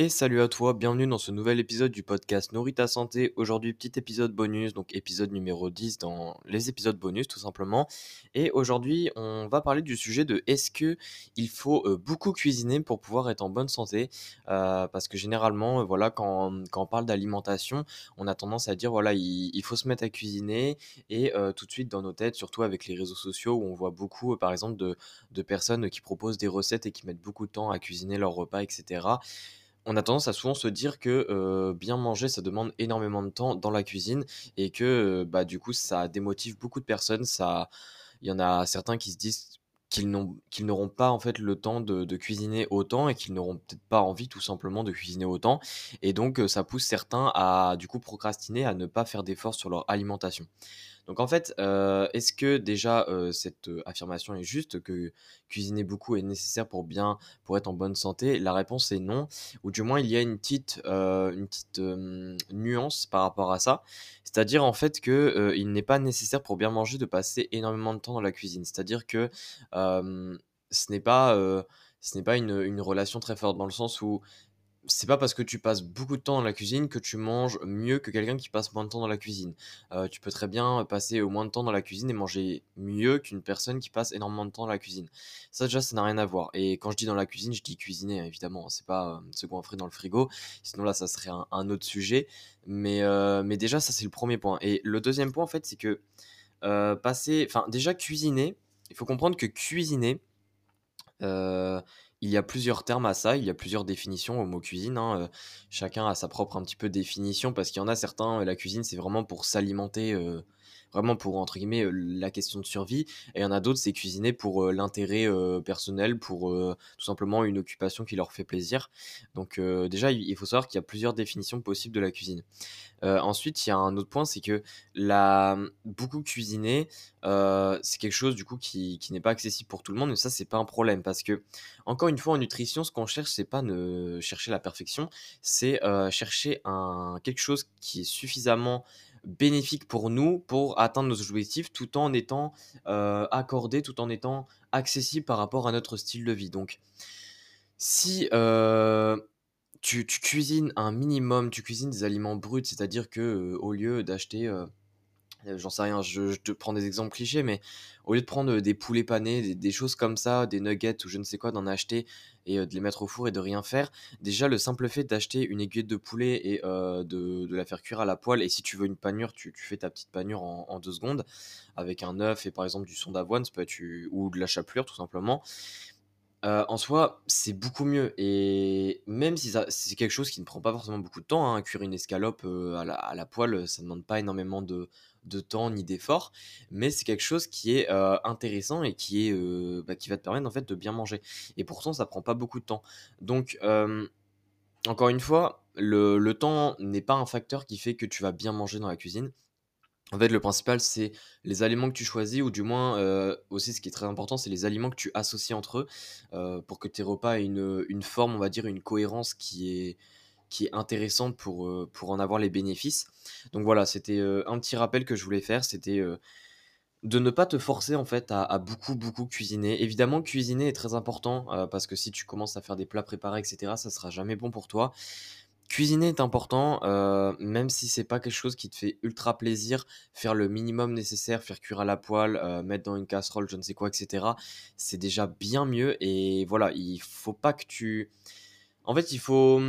Et salut à toi, bienvenue dans ce nouvel épisode du podcast Nourrit ta santé. Aujourd'hui, petit épisode bonus, donc épisode numéro 10 dans les épisodes bonus tout simplement. Et aujourd'hui, on va parler du sujet de est-ce que il faut euh, beaucoup cuisiner pour pouvoir être en bonne santé? Euh, Parce que généralement, euh, voilà, quand, quand on parle d'alimentation, on a tendance à dire voilà, il, faut se mettre à cuisiner et tout de suite dans nos têtes, surtout avec les réseaux sociaux où on voit beaucoup, par exemple, de, de personnes qui proposent des recettes et qui mettent beaucoup de temps à cuisiner leur repas, etc on a tendance à souvent se dire que euh, bien manger, ça demande énormément de temps dans la cuisine et que euh, bah, du coup, ça démotive beaucoup de personnes. Il y en a certains qui se disent qu'ils n'auront pas en fait le temps de, de cuisiner autant et qu'ils n'auront peut-être pas envie tout simplement de cuisiner autant. Et donc, euh, ça pousse certains à du coup procrastiner, à ne pas faire d'efforts sur leur alimentation. Donc en fait, euh, est-ce que déjà euh, cette euh, affirmation est juste que cuisiner beaucoup est nécessaire pour bien, pour être en bonne santé? La réponse est non, ou du moins il y a une petite, nuance par rapport à ça. C'est-à-dire en fait que il n'est pas nécessaire pour bien manger de passer énormément de temps dans la cuisine. C'est-à-dire que ce n'est pas, une relation très forte dans le sens où c'est pas parce que tu passes beaucoup de temps dans la cuisine que tu manges mieux que quelqu'un qui passe moins de temps dans la cuisine. Heu, tu peux très bien passer, au moins de temps dans la cuisine et manger mieux qu'une personne qui passe énormément de temps dans la cuisine. Ça déjà, ça n'a rien à voir et quand je dis dans la cuisine, je dis cuisiner évidemment, c'est pas, ce qu'on ferait dans le frigo, sinon là, ça serait un autre sujet. Mais, heu, mais déjà ça, c'est le premier point et le deuxième point, en fait, c'est que, heu, passer enfin déjà cuisiner, il faut comprendre que cuisiner, il y a plusieurs termes à ça, il y a plusieurs définitions au mot cuisine, hein, heu, chacun a sa propre un petit peu définition parce qu'il y en a certains, heu, la cuisine, c'est vraiment pour s'alimenter, heu, vraiment pour entre guillemets, «la question de survie» et il y en a d'autres, c'est cuisiner pour, l'intérêt, personnel, pour, tout simplement une occupation qui leur fait plaisir. Donc, déjà, il faut savoir qu'il y a plusieurs définitions possibles de la cuisine. Ensuite, il y a un autre point, c'est que la beaucoup cuisiner, c'est quelque chose du coup qui qui n'est pas accessible pour tout le monde, mais ça, c'est pas un problème parce que encore une fois en nutrition, ce qu'on cherche, c'est pas ne chercher la perfection, c'est, chercher un quelque chose qui est suffisamment bénéfique pour nous, pour atteindre nos objectifs, tout en étant, heu, accordé, tout en étant accessible par rapport à notre style de vie. Donc si, heu tu cuisines un minimum, tu cuisines des aliments bruts, c'est-à-dire que, heu, au lieu d'acheter, j'en sais rien, je te prends des exemples clichés, mais au lieu de prendre, heu, des poulets panés, des choses comme ça, des nuggets ou je ne sais quoi, d'en acheter et heu, de les mettre au four et de rien faire. Déjà, le simple fait d'acheter une aiguillette de poulet et de la faire cuire à la poêle et si tu veux une panure, tu fais ta petite panure en 2 secondes avec un œuf et par exemple du son d'avoine, ou de la chapelure tout simplement. Heu, en soi, c'est beaucoup mieux et même si c'est quelque chose qui ne prend pas forcément beaucoup de temps, hein, cuire une escalope, heu, à la poêle, heu, ça ne demande pas énormément de temps ni d'effort, mais c'est quelque chose qui est, intéressant et bah, qui va te permettre, en fait, de bien manger et pourtant ça prend pas beaucoup de temps. Donc, encore une fois, le temps n'est pas un facteur qui fait que tu vas bien manger dans la cuisine. En fait, le principal, c'est les aliments que tu choisis ou du moins, heu, aussi ce qui est très important, c'est les aliments que tu associes entre eux, heu, pour que tes repas aient une, forme, on va dire, une cohérence qui est intéressante pour, heu, pour en avoir les bénéfices. Donc voilà, c'était, un petit rappel que je voulais faire, c'était, de ne pas te forcer en fait à à beaucoup, beaucoup cuisiner. Évidemment, cuisiner est très important, parce que si tu commences à faire des plats préparés et cetera, ça sera jamais bon pour toi. Cuisiner est important, heu, même si c'est pas quelque chose qui te fait ultra plaisir, faire le minimum nécessaire, faire cuire à la poêle, heu, mettre dans une casserole, je ne sais quoi et cetera, c'est déjà bien mieux et voilà, il faut pas que tu en fait, il faut,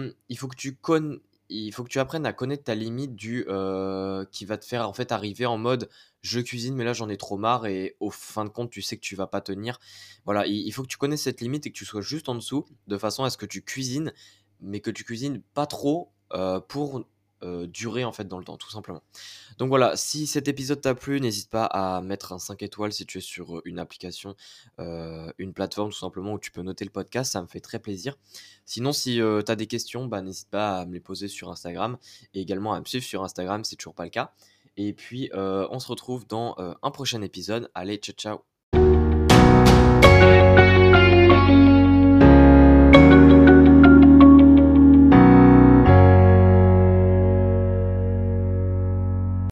que tu apprennes à connaître ta limite du, heu, qui va te faire en fait arriver en mode: «Je cuisine, mais là j'en ai trop marre» et au fin de compte, tu sais que tu vas pas tenir. Voilà, il il faut que tu connaisses cette limite et que tu sois juste en dessous, de façon à ce que tu cuisines, mais que tu cuisines pas trop, heu, pour, heu, durer en fait dans le temps, tout simplement. Donc voilà, si cet épisode t'a plu, n'hésite pas à mettre un 5 étoiles si tu es sur, heu, une application, une plateforme tout simplement où tu peux noter le podcast, ça me fait très plaisir. Sinon si, heu, tu as des questions, bah, n'hésite pas à me les poser sur Instagram et également à me suivre sur Instagram, c'est toujours pas le cas et puis, on se retrouve dans, un prochain épisode. Allez, ciao, ciao.